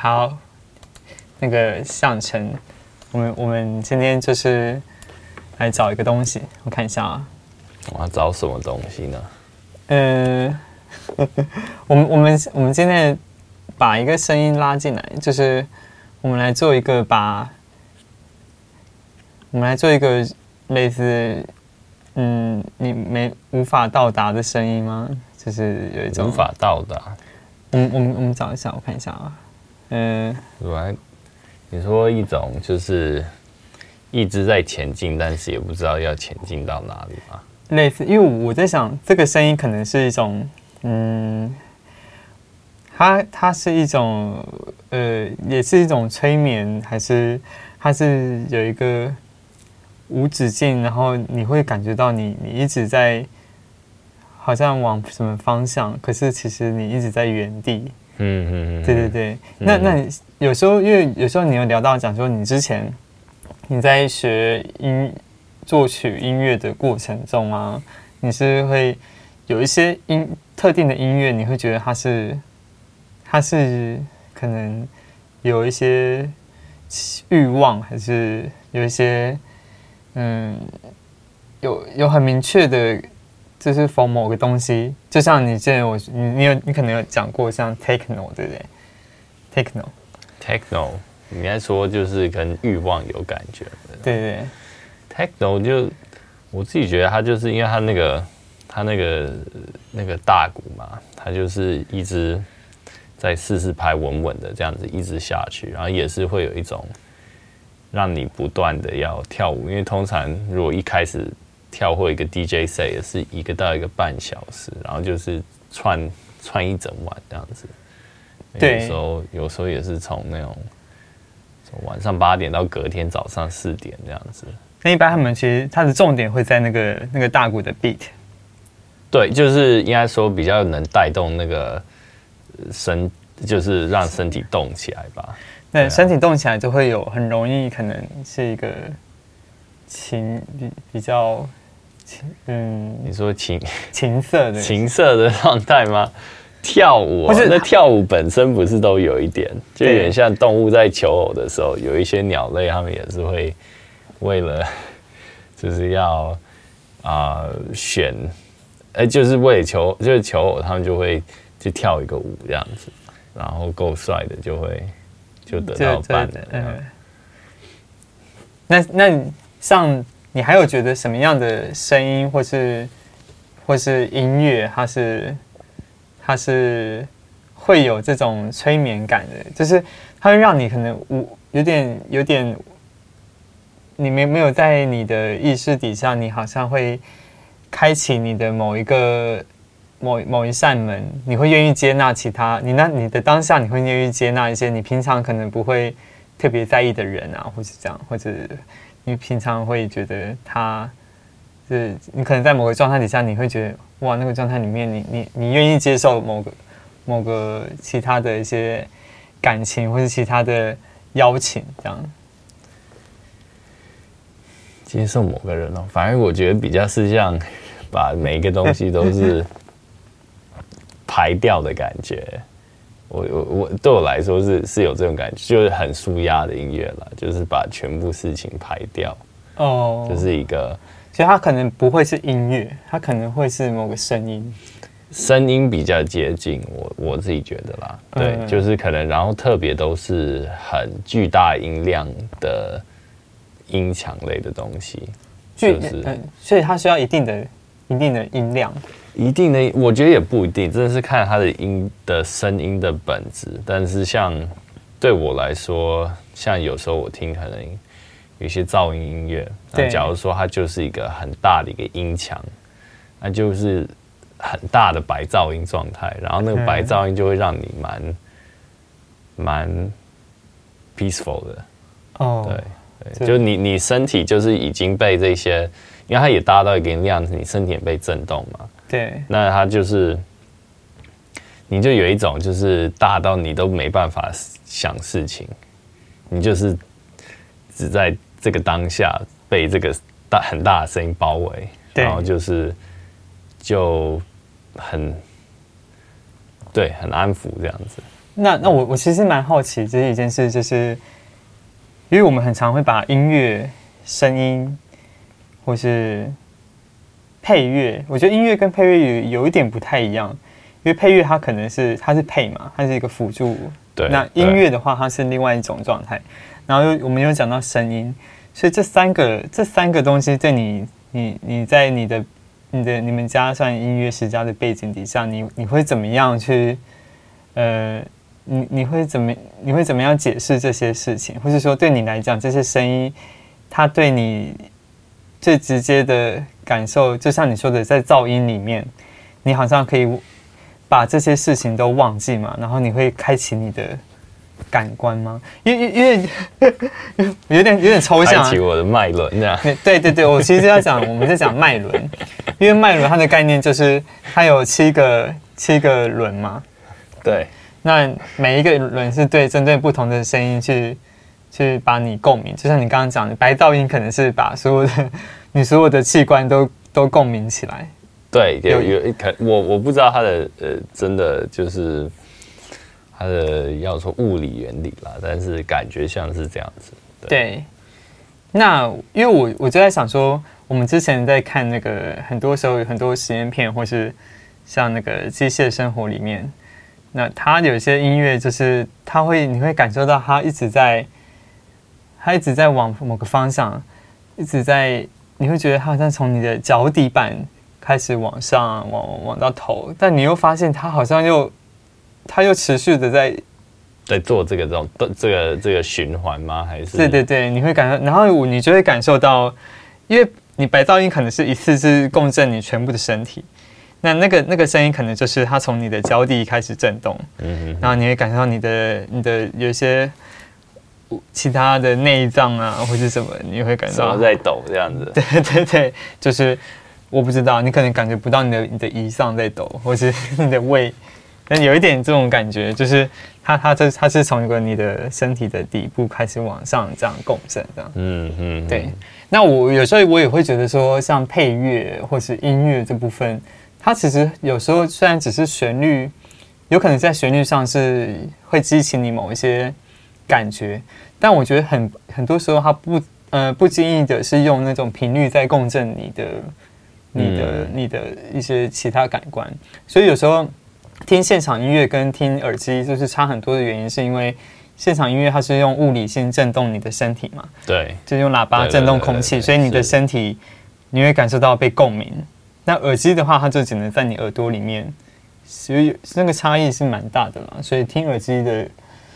哦，好，那个向晨，我们我们今天就是来找一个东西，我看一下啊。我要找什么东西呢？嗯、呃，我们我们我们今天把一个声音拉进来，就是我们来做一个把，我们来做一个类似，嗯，你没无法到达的声音吗？就是有一种无法到达。我们我们我们找一下，我看一下啊。嗯，来，你说一种就是一直在前进，但是也不知道要前进到哪里吗？类似，因为我在想，这个声音可能是一种，嗯，它它是一种，呃，也是一种催眠，还是它是有一个无止境，然后你会感觉到你你一直在，好像往什么方向，可是其实你一直在原地。嗯嗯嗯，对对对。嗯、那那有时候，因为有时候你有聊到讲说，你之前你在学音。作曲音乐的过程中啊，你是会有一些音特定的音乐，你会觉得它是它是可能有一些欲望，还是有一些嗯有有很明确的，就是 for 某个东西，就像你之前我你你有你可能有讲过像 techno 对不对？techno techno 你应该说就是跟欲望有感觉，对对，对。techno 就我自己觉得，它就是因为它那个它那个那个大鼓嘛，它就是一直在四四拍稳稳的这样子一直下去，然后也是会有一种让你不断的要跳舞，因为通常如果一开始跳或一个 DJ set 也是一个到一个半小时，然后就是串串一整晚这样子。对，有时候有时候也是从那种从晚上八点到隔天早上四点这样子。那一般他们其实它的重点会在那个那个大鼓的 beat，对，就是应该说比较能带动那个身，就是让身体动起来吧。那身体动起来就会有很容易可能是一个情比比较情，嗯，你说情情色的情色的状态吗？跳舞、啊，那跳舞本身不是都有一点，就有点像动物在求偶的时候，有一些鸟类它们也是会。为了 就是要啊、呃、选，哎，就是为了求就是求偶，他们就会去跳一个舞这样子，然后够帅的就会就得到伴的。嗯，那那像你还有觉得什么样的声音或是或是音乐，它是它是会有这种催眠感的，就是它会让你可能无有点有点。你没没有在你的意识底下，你好像会开启你的某一个某某一扇门，你会愿意接纳其他你那你的当下，你会愿意接纳一些你平常可能不会特别在意的人啊，或是这样，或者你平常会觉得他是你可能在某个状态底下，你会觉得哇，那个状态里面你，你你愿意接受某个某个其他的一些感情，或是其他的邀请这样。接受某个人哦，反而我觉得比较是像把每一个东西都是 排掉的感觉。我我我对我来说是是有这种感觉，就是很舒压的音乐了，就是把全部事情排掉。哦，就是一个，所以它可能不会是音乐，它可能会是某个声音，声音比较接近我我自己觉得啦。对，就是可能，然后特别都是很巨大音量的。音强类的东西，就是，嗯，所以它需要一定的、一定的音量，一定的，我觉得也不一定，真的是看他的音的声音的本质。但是像对我来说，像有时候我听可能有一些噪音音乐，那假如说它就是一个很大的一个音墙，那就是很大的白噪音状态，然后那个白噪音就会让你蛮蛮 peaceful 的，哦，对。对，就你你身体就是已经被这些，因为它也达到一个量，你身体也被震动嘛。对。那他就是，你就有一种就是大到你都没办法想事情，你就是只在这个当下被这个大很大的声音包围，然后就是就很对很安抚这样子。那那我我其实蛮好奇，这是一件事，就是因为我们很常会把音乐、声音或是配乐，我觉得音乐跟配乐有有一点不太一样，因为配乐它可能是它是配嘛，它是一个辅助。对。那音乐的话，它是另外一种状态。然后又我们又讲到声音，所以这三个这三个东西，在你你你在你的你的你们家算音乐世家的背景底下，你你会怎么样去呃？你你会怎么你会怎么样解释这些事情，或是说对你来讲这些声音，它对你最直接的感受，就像你说的，在噪音里面，你好像可以把这些事情都忘记嘛，然后你会开启你的感官吗？因为因为 有点有点抽象，开启我的脉轮这样。对对对，我其实要讲我们在讲脉轮，因为脉轮它的概念就是它有七个七个轮嘛，对。那每一个轮是对针对不同的声音去去把你共鸣，就像你刚刚讲的，白噪音可能是把所有的你所有的器官都都共鸣起来。对，有有一可我我不知道它的呃真的就是它的要说物理原理啦，但是感觉像是这样子。对，对那因为我我就在想说，我们之前在看那个很多时候有很多实验片，或是像那个机械生活里面。那他有些音乐，就是他会，你会感受到他一直在，他一直在往某个方向，一直在，你会觉得它好像从你的脚底板开始往上，往往到头，但你又发现它好像又，它又持续的在，在做这个这种这个这个循环吗？还是？对对对，你会感受，然后你就会感受到，因为你白噪音可能是一次是共振你全部的身体。那那个那个声音可能就是它从你的脚底开始震动，嗯，然后你会感受到你的你的有一些其他的内脏啊，或者什么，你会感觉到在抖这样子。对对对，就是我不知道，你可能感觉不到你的你的胰脏在抖，或是你的胃，但有一点这种感觉，就是它它这它是从一个你的身体的底部开始往上这样共振这样。嗯嗯，对。那我有时候我也会觉得说，像配乐或是音乐这部分。它其实有时候虽然只是旋律，有可能在旋律上是会激起你某一些感觉，但我觉得很很多时候它不呃不经意的是用那种频率在共振你的你的你的一些其他感官，所以有时候听现场音乐跟听耳机就是差很多的原因，是因为现场音乐它是用物理性震动你的身体嘛，对，就用喇叭震动空气，所以你的身体你会感受到被共鸣。那耳机的话，它就只能在你耳朵里面，所以那个差异是蛮大的嘛。所以听耳机的，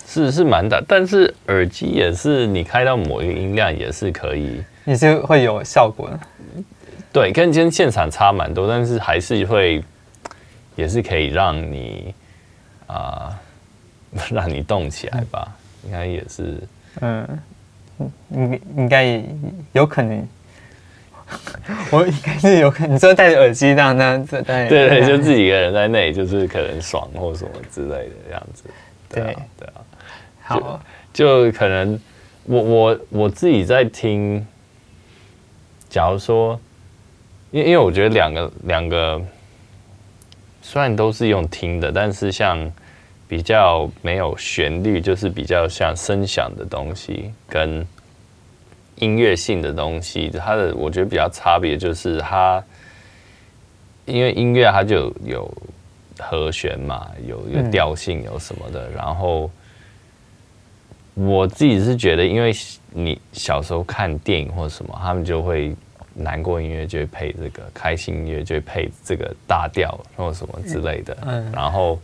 是是蛮大，但是耳机也是你开到某一个音量也是可以，也是会有效果的。对，跟今天现场差蛮多，但是还是会，也是可以让你啊、呃，让你动起来吧。应该也是，嗯，应应该也有可能。我应该是有可能，你说戴着耳机这样那样子，对对对，就自己一个人在那里，就是可能爽或什么之类的这样子。对啊，对啊。好，就可能我我我自己在听。假如说，因因为我觉得两个两个虽然都是用听的，但是像比较没有旋律，就是比较像声响的东西跟。音乐性的东西，它的我觉得比较差别就是它，因为音乐它就有，有和弦嘛，有有调性，有什么的。然后我自己是觉得，因为你小时候看电影或什么，他们就会难过音乐就会配这个，开心音乐就会配这个大调或什么之类的。嗯，然后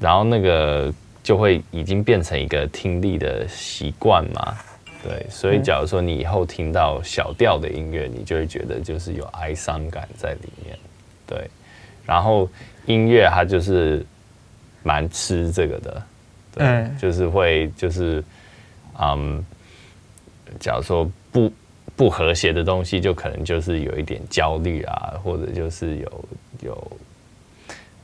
然后那个就会已经变成一个听力的习惯嘛。对，所以假如说你以后听到小调的音乐，你就会觉得就是有哀伤感在里面。对，然后音乐它就是蛮吃这个的，对，就是会就是嗯，假如说不不和谐的东西，就可能就是有一点焦虑啊，或者就是有有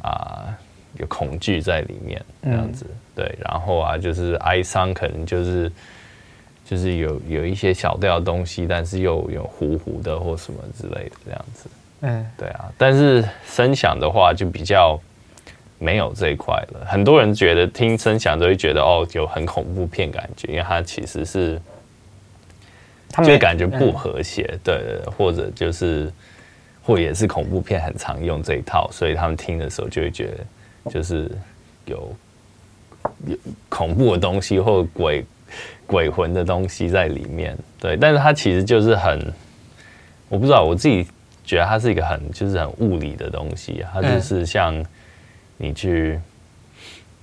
啊有恐惧在里面这样子。对，然后啊，就是哀伤可能就是。就是有有一些小调的东西，但是又有糊糊的或什么之类的这样子。嗯，对啊。但是声响的话就比较没有这一块了。很多人觉得听声响都会觉得哦，有很恐怖片感觉，因为它其实是，他们就感觉不和谐，对，对对，或者就是，或也是恐怖片很常用这一套，所以他们听的时候就会觉得就是有有恐怖的东西或鬼鬼魂的东西在里面，对，但是它其实就是很，我不知道我自己觉得它是一个很就是很物理的东西，它就是像。你去，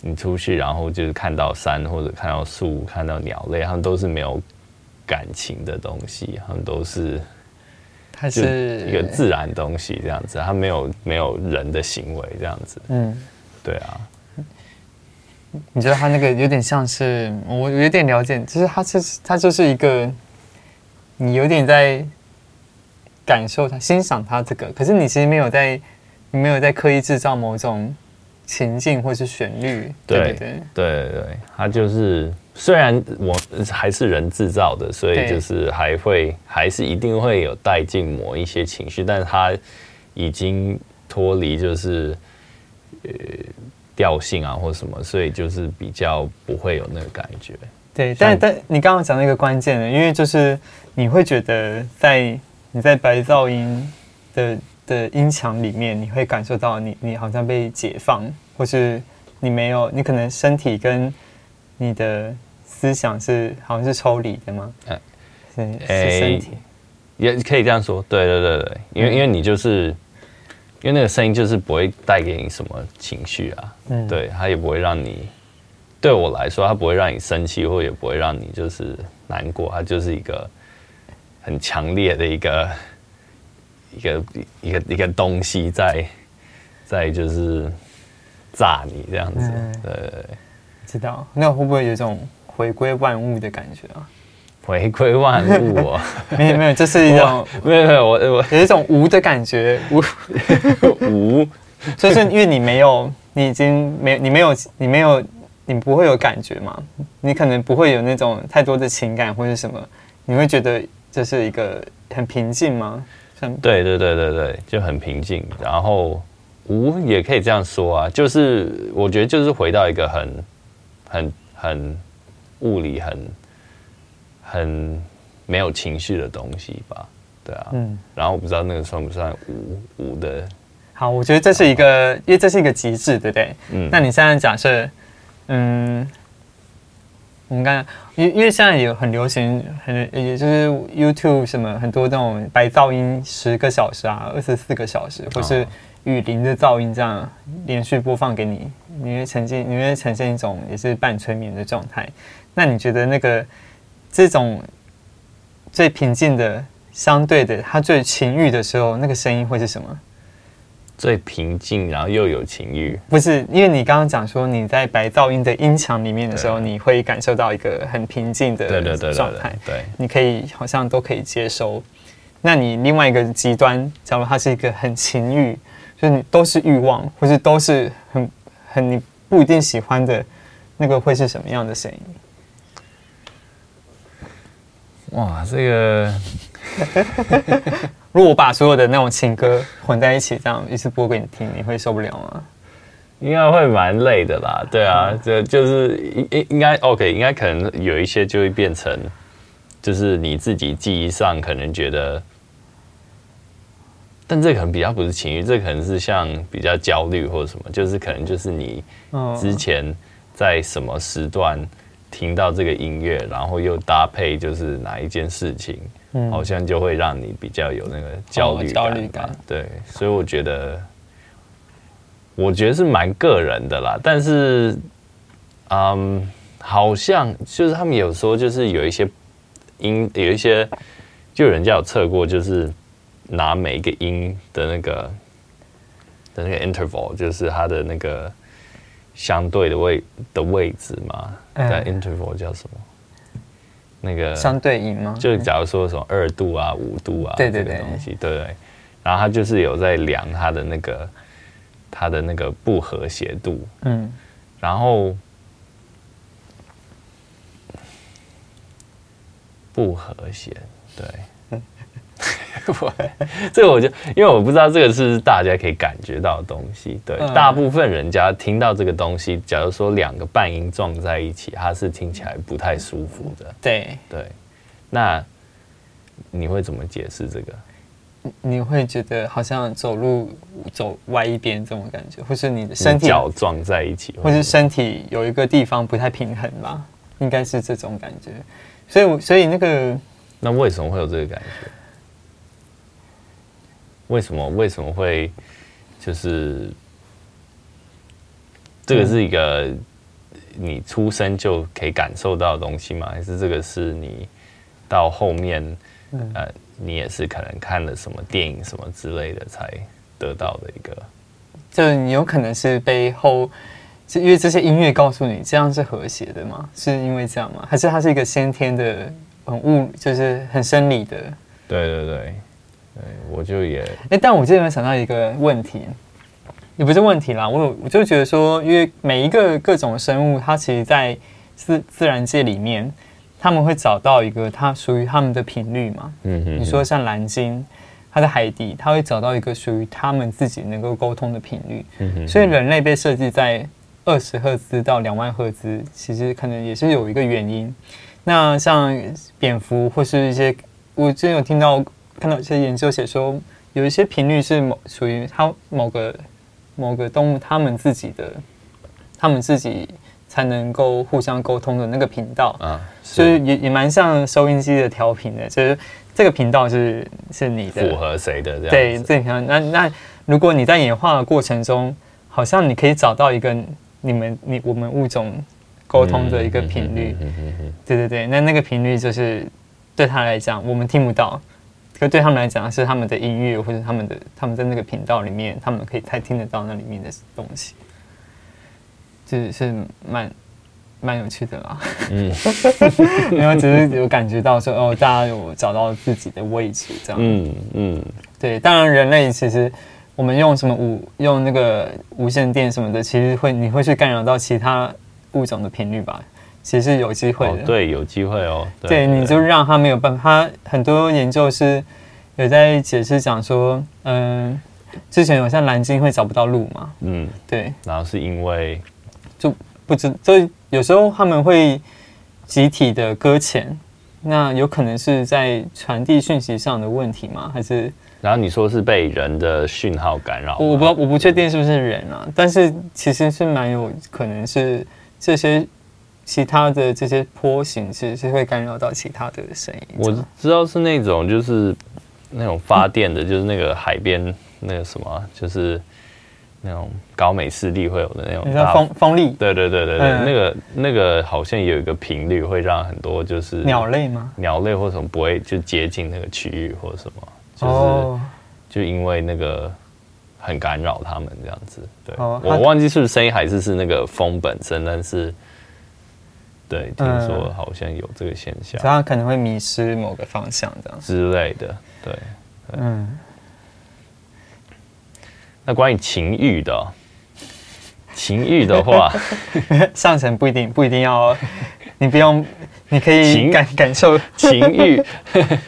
你出去，然后就是看到山或者看到树、看到鸟类，他们都是没有感情的东西，他们都是，它是一个自然东西，这样子，它没有没有人的行为，这样子。嗯，对啊。你觉得它那个有点像是，我有点了解，就是它是它就是一个，你有点在感受它、欣赏它这个，可是你其实没有在，你没有在刻意制造某种。情境或是旋律，对对对它就是虽然我还是人制造的，所以就是还会还是一定会有带进某一些情绪，但是它已经脱离就是呃调性啊或什么，所以就是比较不会有那个感觉。对，但但你刚刚讲那个关键的，因为就是你会觉得在你在白噪音的。的音墙里面，你会感受到你你好像被解放，或是你没有，你可能身体跟你的思想是好像是抽离的吗？嗯，是身体，也可以这样说。对对对对，因为、嗯、因为你就是因为那个声音就是不会带给你什么情绪啊，嗯，对，它也不会让你对我来说，它不会让你生气，或也不会让你就是难过，它就是一个很强烈的一个。一个一个一个东西在在就是炸你这样子，嗯、对，对，对，知道。那会不会有一种回归万物的感觉啊？回归万物、哦，没有没有，这是一种没有没有我我有一种无的感觉，无无，就是因为你没有，你已经没你没有你没有你不会有感觉嘛？你可能不会有那种太多的情感或者什么，你会觉得这是一个很平静吗？对对对对对，就很平静。然后无也可以这样说啊，就是我觉得就是回到一个很很很物理、很很没有情绪的东西吧。对啊，嗯。然后我不知道那个算不算无无的。好，我觉得这是一个，因为这是一个极致，对不对？嗯。那你现在假设，嗯。我们刚，因因为现在也很流行，很也就是 YouTube 什么很多这种白噪音十个小时啊，二十四个小时，或是雨林的噪音这样连续播放给你，你会呈现，你会呈现一种也是半催眠的状态。那你觉得那个这种最平静的、相对的，它最情欲的时候，那个声音会是什么？最平静，然后又有情欲，不是因为你刚刚讲说你在白噪音的音墙里面的时候，你会感受到一个很平静的状态，对，你可以好像都可以接收。那你另外一个极端，假如它是一个很情欲，就是你都是欲望，或是都是很很你不一定喜欢的，那个会是什么样的声音？哇，这个。如果我把所有的那种情歌混在一起，这样一次播给你听，你会受不了吗？应该会蛮累的啦。对啊，这就是应应应该 OK，应该可能有一些就会变成，就是你自己记忆上可能觉得，但这可能比较不是情绪，这可能是像比较焦虑或者什么，就是可能就是你之前在什么时段听到这个音乐，然后又搭配就是哪一件事情。嗯，好像就会让你比较有那个焦虑感，焦虑感。对，所以我觉得，我觉得是蛮个人的啦。但是，嗯，好像就是他们有说，就是有一些音，有一些，就人家有测过，就是拿每一个音的那个的那个 interval，就是它的那个相对的位的位置嘛。在 interval 叫什么？那个相对应吗？就假如说什么二度啊、五度啊，对对对，这个东西，对对。然后他就是有在量他的那个他的那个不和谐度，嗯，然后不和谐，对，这个我就因为我不知道这个是大家可以感觉到的东西。对，嗯、大部分人家听到这个东西，假如说两个半音撞在一起，它是听起来不太舒服的。对对，那你会怎么解释这个？你会觉得好像走路走歪一边这种感觉，或是你的身体脚撞在一起，或是身体有一个地方不太平衡吧？应该是这种感觉。所以，所以那个，那为什么会有这个感觉？为什么为什么会就是这个是一个你出生就可以感受到的东西吗？还是这个是你到后面呃？你也是可能看了什么电影什么之类的才得到的一个，就你有可能是背后，是因为这些音乐告诉你这样是和谐的吗？是因为这样吗？还是它是一个先天的很物，就是很生理的？对对对，对，我就也哎，但我这边想到一个问题，也不是问题啦，我有我就觉得说，因为每一个各种生物，它其实在自自然界里面。他们会找到一个它属于他们的频率嘛？嗯哼，你说像蓝鲸，它在海底，它会找到一个属于他们自己能够沟通的频率。嗯哼，所以人类被设计在二十赫兹到两万赫兹，其实可能也是有一个原因。那像蝙蝠或是一些，我之前有听到看到一些研究写说，有一些频率是某属于它某个某个动物他们自己的，他们自己。才能够互相沟通的那个频道。啊，所以也也蛮像收音机的调频的，就是这个频道是是你的符合谁的这样？对，这样那那如果你在演化的过程中，好像你可以找到一个你们你我们物种沟通的一个频率，对对对，那那个频率就是对他来讲我们听不到，可对他们来讲是他们的音乐或者他们的他们在那个频道里面，他们可以才听得到那里面的东西。是是蛮蛮有趣的啦，嗯，没有，只是有感觉到说哦，大家有找到自己的位置这样，嗯嗯，对，当然人类其实我们用什么无用那个无线电什么的，其实会你会去干扰到其他物种的频率吧？其实有机会的，哦，对，有机会哦，对，对，你就让他没有办法，他很多研究是有在解释讲说，嗯，之前有像蓝鲸会找不到路嘛，嗯，对，然后是因为。就不知，就有时候他们会集体的搁浅，那有可能是在传递讯息上的问题吗？还是？然后你说是被人的讯号干扰？我不我不确定是不是人啊，但是其实是蛮有可能是这些其他的这些波形其实是会干扰到其他的声音。我知道是那种就是那种发电的，就是那个海边那个什么，就是。那种高美视力会有的那种，风风力，对对对对对，嗯、那个那个好像有一个频率会让很多就是鸟类吗？鸟类或什么不会就接近那个区域或者什么，就是就因为那个很干扰他们这样子。对，我忘记是不是声音还是是那个风本身，但是对，听说好像有这个现象，所以它可能会迷失某个方向这样之类的。对，嗯。那关于情欲的，情欲的话，上层不一定不一定要，你不用，你可以感感受情欲。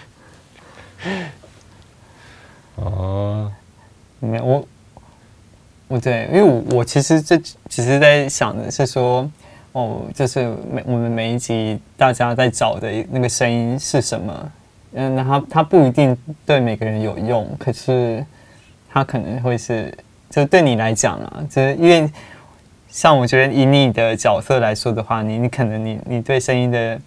哦，没有我，我对，因为我我其实这只是在想的是说，哦，就是每我们每一集大家在找的那个声音是什么？嗯，那它它不一定对每个人有用，可是。他可能会是，就对你来讲啊，就是因为像我觉得以你的角色来说的话，你你可能你你对声音的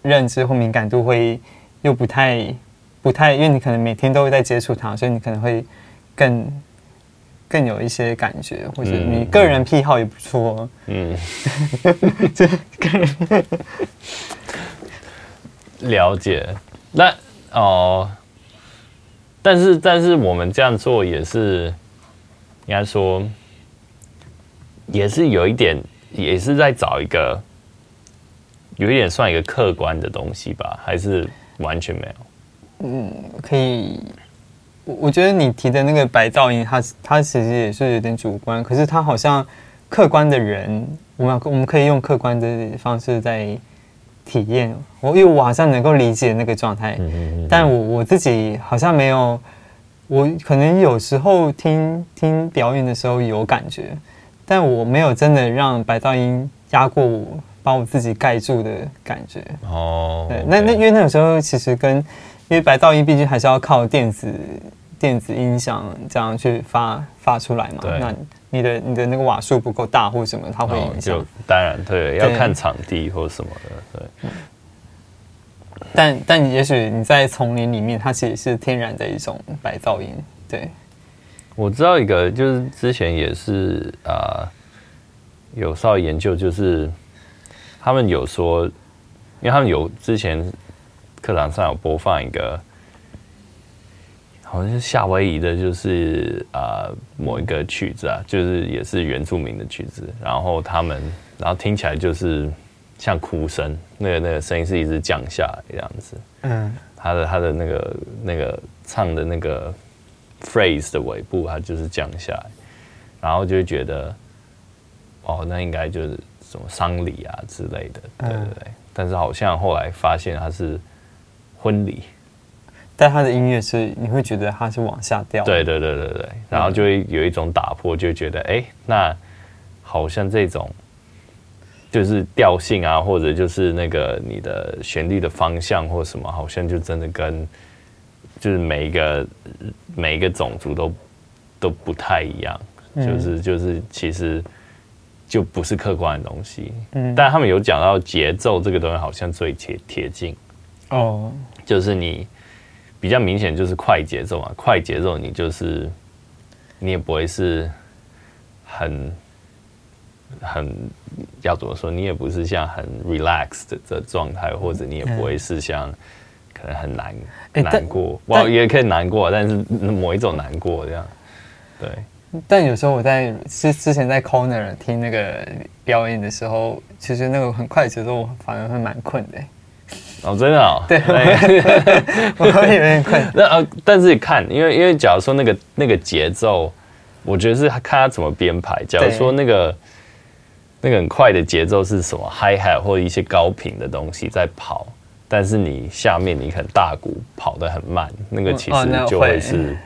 认知或敏感度会又不太不太，因为你可能每天都会在接触它，所以你可能会更更有一些感觉，或者你个人癖好也不错。嗯，这个人了解那哦。但是，但是我们这样做也是，应该说，也是有一点，也是在找一个，有一点算一个客观的东西吧？还是完全没有？嗯，可以。我我觉得你提的那个白噪音，它它其实也是有点主观，可是它好像客观的人，我们我们可以用客观的方式在体验，我因为我好像能够理解那个状态，嗯嗯嗯，但我我自己好像没有，我可能有时候听听表演的时候有感觉，但我没有真的让白噪音压过我，把我自己盖住的感觉。哦，对，那那因为那个时候其实跟，因为白噪音毕竟还是要靠电子电子音响这样去发发出来嘛，对那你的你的那个瓦数不够大或什么，它会影响。就当然对，要看场地或什么的，对。但但也许你在丛林里面，它其实是天然的一种白噪音。对，我知道一个，就是之前也是啊、呃，有稍微研究，就是他们有说，因为他们有之前课堂上有播放一个。好像是夏威夷的，就是啊、呃、某一个曲子啊，就是也是原住民的曲子，然后他们，然后听起来就是像哭声，那个那个声音是一直降下来这样子。嗯，他的他的那个那个唱的那个 phrase 的尾部，它就是降下来，然后就会觉得，哦，那应该就是什么丧礼啊之类的，对对对。但是好像后来发现它是婚礼。但他的音乐是，你会觉得他是往下掉。对对对对对，然后就会有一种打破，就觉得哎、欸，那好像这种就是调性啊，或者就是那个你的旋律的方向或什么，好像就真的跟就是每一个每一个种族都都不太一样，就是就是其实就不是客观的东西。嗯，但他们有讲到节奏这个东西，好像最贴贴近哦，就是你。比较明显就是快节奏嘛，快节奏你就是你也不会是很很要怎么说，你也不是像很 relaxed 的状态，或者你也不会是像可能很难难过，哇，也可以难过，但是某一种难过这样，对。但有时候我在之之前在 corner 听那个表演的时候，其实那个很快节奏反而会蛮困的。哦，真的哦，对，我会有点困。那呃，但是看，因为因为假如说那个那个节奏，我觉得是看他怎么编排。假如说那个那个很快的节奏是什么 hi hat 或者一些高频的东西在跑，但是你下面你可能大鼓跑得很慢，那个其实就会是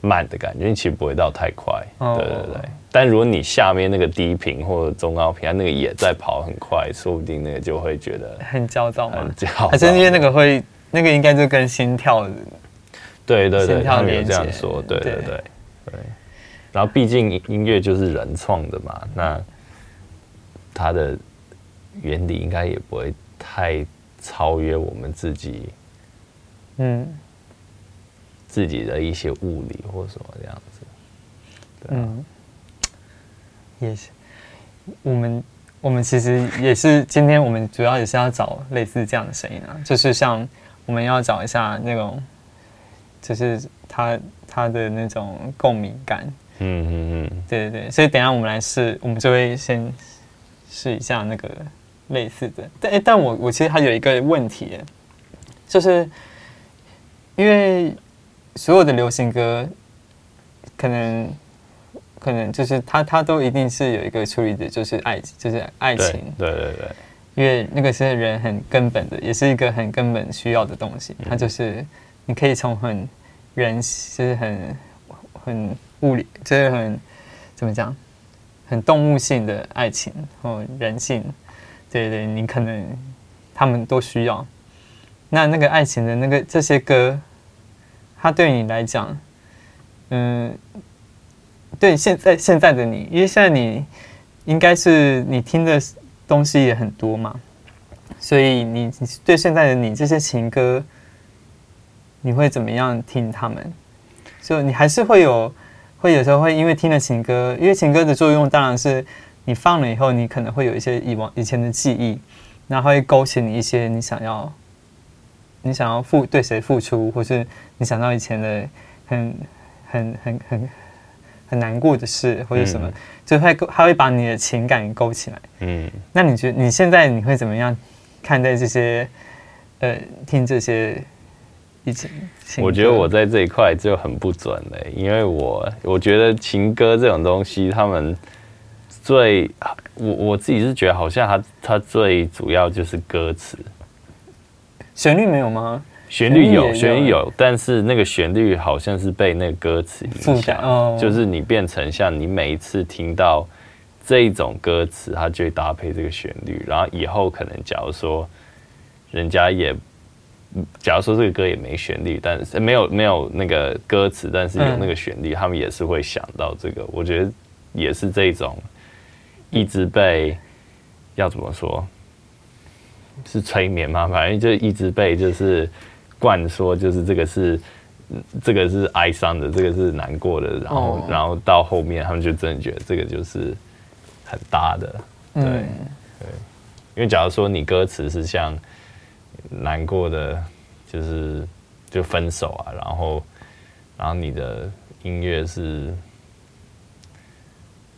慢的感觉，你其实不会到太快。对对对。但如果你下面那个低频或者中高频，它那个也在跑很快，说不定那个就会觉得很焦躁嘛。很焦躁，还是因为那个会，那个应该就跟心跳，对对对，他们有这样说，对对对对。然后毕竟音乐就是人创的嘛，那它的原理应该也不会太超越我们自己，嗯，自己的一些物理或什么这样子，对啊。也是，我们我们其实也是今天我们主要也是要找类似这样的声音啊，就是像我们要找一下那种，就是他他的那种共鸣感。嗯嗯嗯，对对对，所以等一下我们来试，我们就会先试一下那个类似的。但但我我其实还有一个问题，就是因为所有的流行歌可能。可能就是他，他都一定是有一个处理的，就是爱，就是爱情。对对对，因为那个是人很根本的，也是一个很根本需要的东西。它就是你可以从很人，就是很很物理，就是很怎么讲，很动物性的爱情或人性。对对，你可能他们都需要。那那个爱情的那个这些歌，它对你来讲，嗯。对，现在现在的你，因为现在你应该是你听的东西也很多嘛，所以你对现在的你这些情歌，你会怎么样听他们？就你还是会有，会有时候会因为听了情歌，因为情歌的作用当然是你放了以后，你可能会有一些以往以前的记忆，然后会勾起你一些你想要，你想要付对谁付出，或是你想到以前的很很很很。很很难过的事或者什么，嗯、就会他会把你的情感勾起来。嗯，那你觉得你现在你会怎么样看待这些？呃，听这些以前，我觉得我在这一块就很不准嘞，因为我我觉得情歌这种东西，他们最我我自己是觉得好像他他最主要就是歌词，旋律没有吗？旋律有，旋律有，但是那个旋律好像是被那个歌词影响，哦、就是你变成像你每一次听到这一种歌词，它就会搭配这个旋律，然后以后可能假如说人家也，假如说这个歌也没旋律，但是没有没有那个歌词，但是有那个旋律，嗯、他们也是会想到这个。我觉得也是这种一直被要怎么说，是催眠吗？反正就一直被就是。灌说就是这个是，这个是哀伤的，这个是难过的，然后、哦、然后到后面他们就真的觉得这个就是很搭的，对、嗯、对，因为假如说你歌词是像难过的，就是就分手啊，然后然后你的音乐是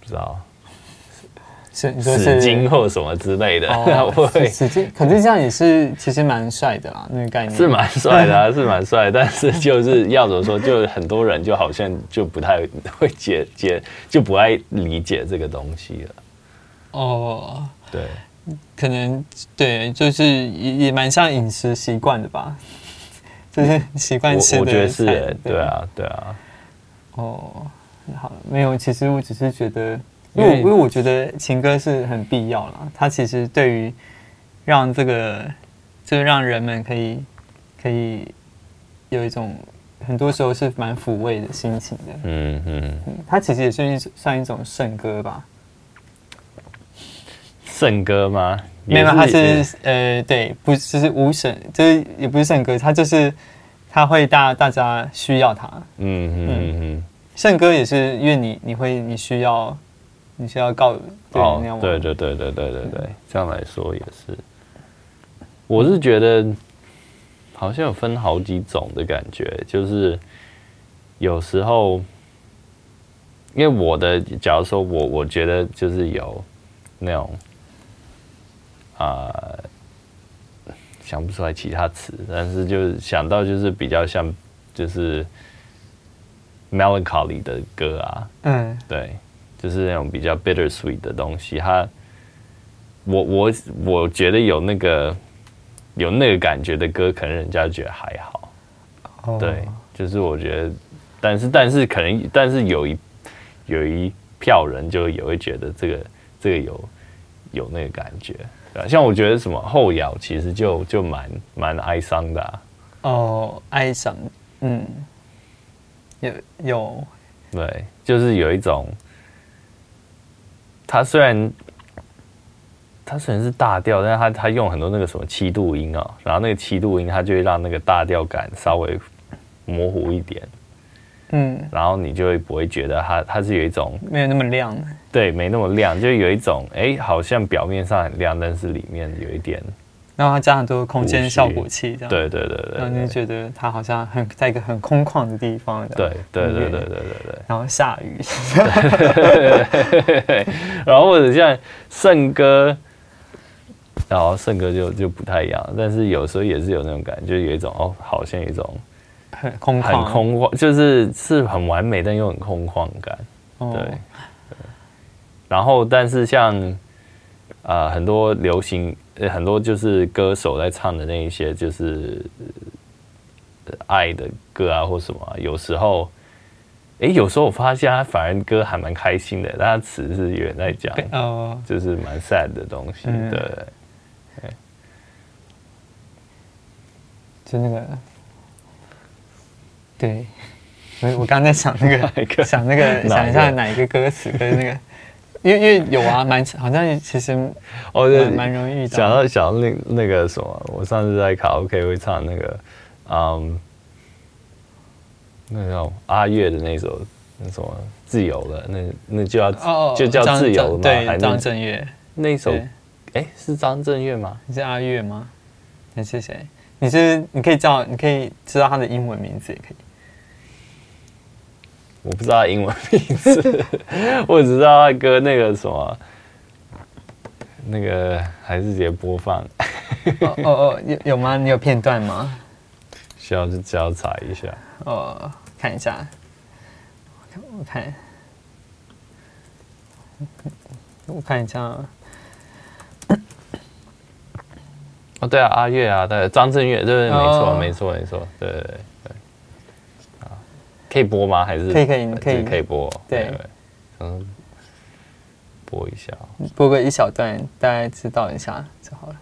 不知道。是，你说是死金或什么之类的，哦、会死金，可是这样也是其实蛮帅的啦，那个概念是蛮帅的、啊，是蛮帅，但是就是要怎么说，就很多人就好像就不太会解解，就不爱理解这个东西了。哦，对，可能对，就是也也蛮像饮食习惯的吧，就是习惯吃的。我觉得是，对啊，对啊。哦，好，没有，其实我只是觉得。因为因为我觉得情歌是很必要啦，它其实对于让这个就是让人们可以可以有一种很多时候是蛮抚慰的心情的。嗯嗯，它其实也算一算一种圣歌吧。圣歌吗？没有，它是呃，对，不是，就是无神，就是也不是圣歌，它就是它会大大家需要它。嗯嗯嗯，圣歌也是因为你你会你需要。你需要告对哦，对对对对对对对，这样来说也是。我是觉得好像有分好几种的感觉，就是有时候，因为我的，假如说我我觉得就是有那种啊、呃，想不出来其他词，但是就是想到就是比较像就是 melancholy 的歌啊，嗯，对。就是那种比较 bittersweet 的东西，它，我我我觉得有那个有那个感觉的歌，可能人家觉得还好。Oh. 对，就是我觉得，但是但是可能，但是有一有一票人就也会觉得这个这个有有那个感觉，对像我觉得什么后摇其实就就蛮蛮哀伤的、啊。哦，oh, 哀伤，嗯，有有，对，就是有一种。它虽然，它虽然是大调，但是它它用很多那个什么七度音啊、喔，然后那个七度音它就会让那个大调感稍微模糊一点，嗯，然后你就会不会觉得它它是有一种没有那么亮，对，没那么亮，就有一种哎、欸，好像表面上很亮，但是里面有一点。然后它加很多空间效果器，这样对对对对，然后你就觉得它好像很在一个很空旷的地方，对对对对对对对。然后下雨，然后或者像圣歌，然后圣歌就就不太一样，但是有时候也是有那种感觉，就有一种哦，好像有一种很空很空旷，就是是很完美但又很空旷感，对。然后但是像啊、呃、很多流行。很多就是歌手在唱的那一些，就是爱的歌啊，或什么、啊。有时候，哎、欸，有时候我发现他反而歌还蛮开心的，但他词是有人在讲，哦，就是蛮 sad 的东西。嗯、对，就那个，对，我我刚在想那，个想那个，想一下哪一个歌词跟那个。因为因为有啊，蛮好像其实哦，蛮蛮容易遇到。想到想到那那个什么，我上次在卡拉 OK 会唱那个，嗯，那个叫阿月的那首那什么自由了，那那就要哦就叫自由了吗？对，张震岳那首，哎，是张震岳吗？你是阿月吗？你是谁？你是你可以叫你可以知道他的英文名字也可以。我不知道他英文名字，我只知道他歌那个什么，那个还是直接播放。哦哦哦，有有吗？你有片段吗？需要就只要查一下。哦，看一下，我看，我看一下。哦，对啊，阿月啊，对，张震岳，对对，没错，哦、没错，没错，对对对，啊，可以播吗？还是可以可以可以可以播？对，嗯，播一下，播个一小段，大家知道一下就好了。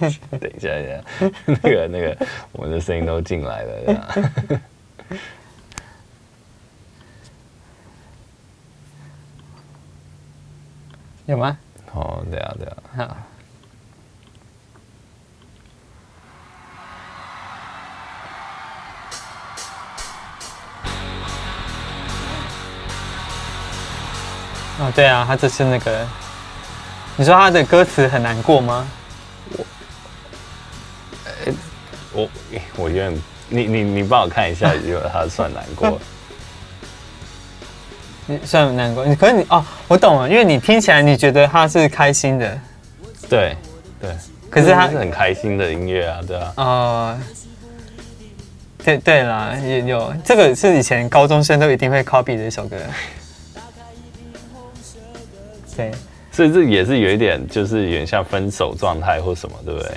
等一下，等一下，那个那个，我们的声音都进来了。有吗？哦，对啊，对啊。哦，对啊，他这是那个，你说他的歌词很难过吗？我，我我觉得你你你帮我看一下，如果他算难过。你算难过，你可是你哦，我懂了，因为你听起来你觉得他是开心的，对对，可是他是很开心的音乐啊，对啊，哦，对对啦，也有这个是以前高中生都一定会 copy 的一首歌，对，所以这也是有一点，就是有点像分手状态或什么，对不对？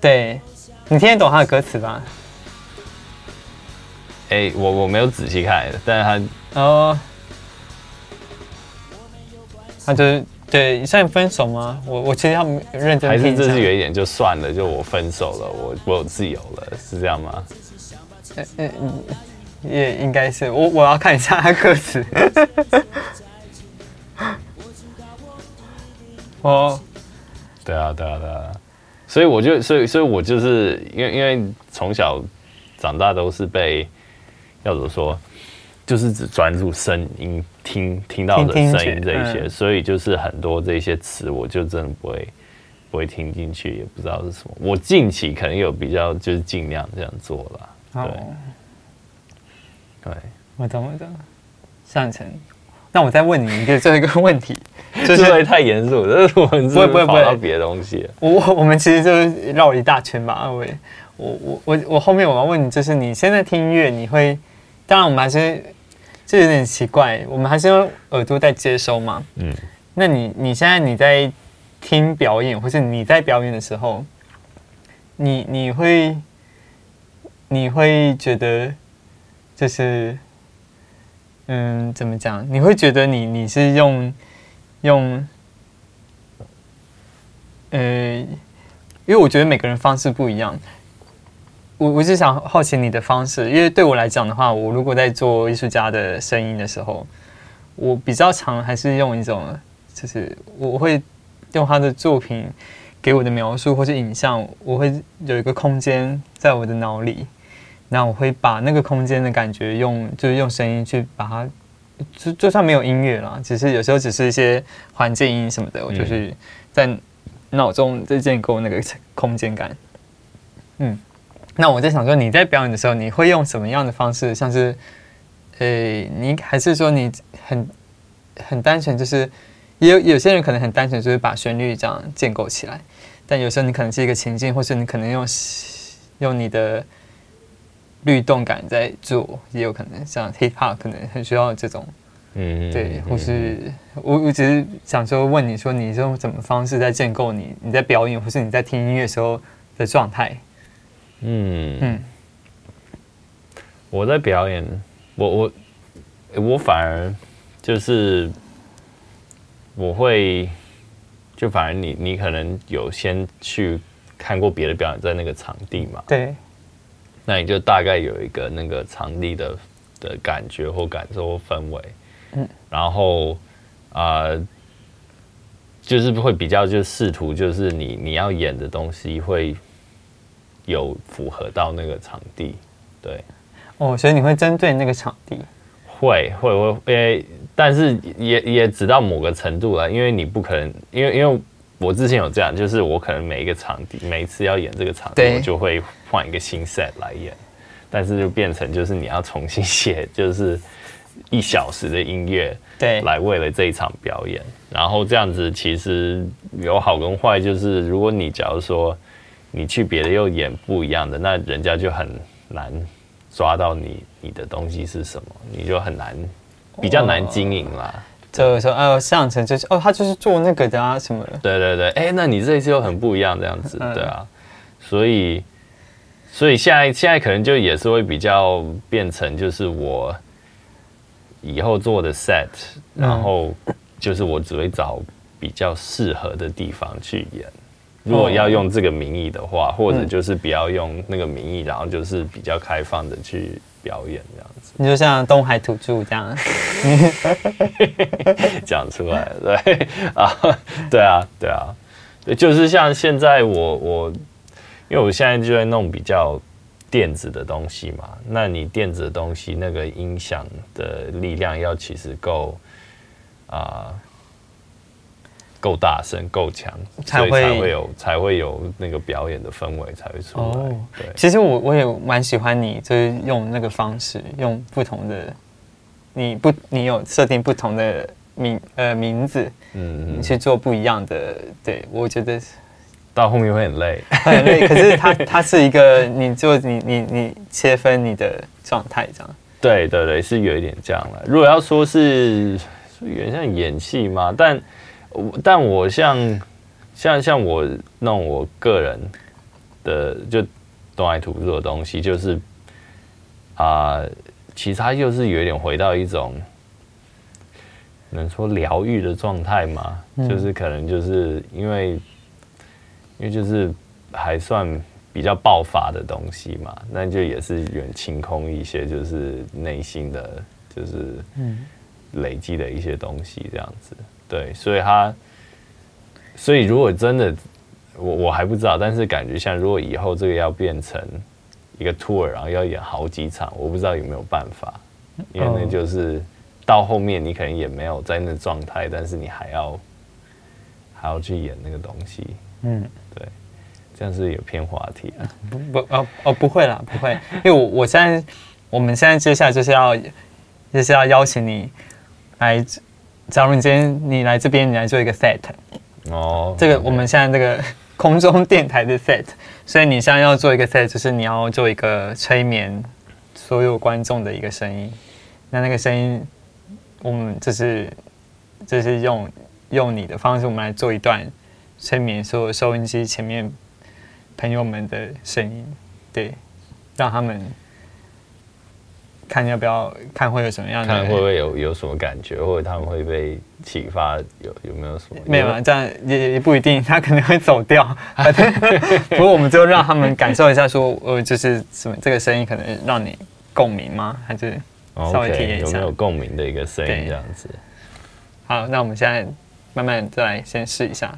对，你听得懂他的歌词吧？哎，我我没有仔细看，但是他哦。他就是对，算分手吗？我我其实要认真。还是这是有一点就算了，就我分手了，我我有自由了，是这样吗？嗯嗯嗯，也应该是。我我要看一下他歌词。哦，对啊对啊对啊，所以我就所以所以我就是因为因为从小长大都是被要怎么说？就是只专注声音，听听到的声音这一些，所以就是很多这些词，我就真的不会不会听进去，也不知道是什么。我近期可能有比较，就是尽量这样做了。对，对，我懂我懂。上层，那我再问你一个最后一个问题，就是会太严肃，这是我们不会不会跑到别的东西。我我我们其实就是绕了一大圈吧，二位。我我我我后面我要问你，就是你现在听音乐，你会，当然我们还是。这有点奇怪，我们还是用耳朵在接收嘛。嗯，那你你现在你在听表演，或是你在表演的时候，你你会你会觉得就是嗯，怎么讲？你会觉得你你是用用呃，因为我觉得每个人方式不一样。我我是想好奇你的方式，因为对我来讲的话，我如果在做艺术家的声音的时候，我比较常还是用一种，就是我会用他的作品给我的描述或是影像，我会有一个空间在我的脑里，那我会把那个空间的感觉用就是用声音去把它，就就算没有音乐啦，只是有时候只是一些环境音什么的，我就是在脑中在建构那个空间感，嗯。那我在想说，你在表演的时候，你会用什么样的方式？像是，呃，你还是说你很很单纯，就是也有有些人可能很单纯，就是把旋律这样建构起来。但有时候你可能是一个情境，或是你可能用用你的律动感在做，也有可能像 hip hop 可能很需要这种，嗯，对，或是我我只是想说问你说，你是用什么方式在建构你你在表演，或是你在听音乐时候的状态？嗯。嗯，我在表演，我我我反而就是我会，就反而你你可能有先去看过别的表演，在那个场地嘛，对，那你就大概有一个那个场地的的感觉或感受或氛围，嗯，然后啊、呃，就是会比较就试图就是你你要演的东西会。有符合到那个场地，对，哦，所以你会针对那个场地，会会会，因为但是也也只到某个程度了，因为你不可能，因为因为我之前有这样，就是我可能每一个场地，每一次要演这个场地，我就会换一个新 set 来演，但是就变成就是你要重新写，就是一小时的音乐，对，来为了这一场表演，然后这样子其实有好跟坏，就是如果你假如说。你去别的又演不一样的，那人家就很难抓到你你的东西是什么，你就很难比较难经营啦。就说呃，向成就是哦，他就是做那个的啊什么的。对对对，哎、欸，那你这一次又很不一样这样子，对啊，所以所以现在现在可能就也是会比较变成就是我以后做的 set，然后就是我只会找比较适合的地方去演。如果要用这个名义的话，或者就是不要用那个名义，然后就是比较开放的去表演这样子。你就像东海土著这样 讲出来，对啊，对啊，对啊，对，就是像现在我我，因为我现在就在弄比较电子的东西嘛，那你电子的东西那个音响的力量要其实够啊。够大声，够强，才会才会有才会有那个表演的氛围才会出来。哦、对，其实我我也蛮喜欢你，就是用那个方式，用不同的，你不你有设定不同的名呃名字，嗯，去做不一样的。对，我觉得到后面会很累，很累。可是它它是一个，你就你你你切分你的状态这样。对对对，是有一点这样了。如果要说是有点像演戏嘛，但。但我像像像我弄我个人的就东海土著的东西，就是啊、呃，其实它就是有一点回到一种能说疗愈的状态嘛，嗯、就是可能就是因为因为就是还算比较爆发的东西嘛，那就也是远清空一些，就是内心的就是累积的一些东西这样子。对，所以他，所以如果真的，我我还不知道，但是感觉像如果以后这个要变成一个 tour，然后要演好几场，我不知道有没有办法，因为那就是到后面你可能也没有在那状态，但是你还要还要去演那个东西，嗯，对，这样是有偏话题啊，不不哦哦不会啦，不会，因为我我现在我们现在接下来就是要就是要邀请你来。假如你今天你来这边，你来做一个 set，哦，这个我们现在这个 空中电台的 set，所以你现在要做一个 set，就是你要做一个催眠所有观众的一个声音。那那个声音，我们就是就是用用你的方式，我们来做一段催眠所有收音机前面朋友们的声音，对，让他们。看要不要看会有什么样的？看会不会有有什么感觉，或者他们会被启发？有有没有什么？没有啊，这样也也不一定，他可能会走掉。不过我们就让他们感受一下，说呃，就是什么这个声音可能让你共鸣吗？还是稍微体验一下有没有共鸣的一个声音这样子？好，那我们现在慢慢再来先试一下。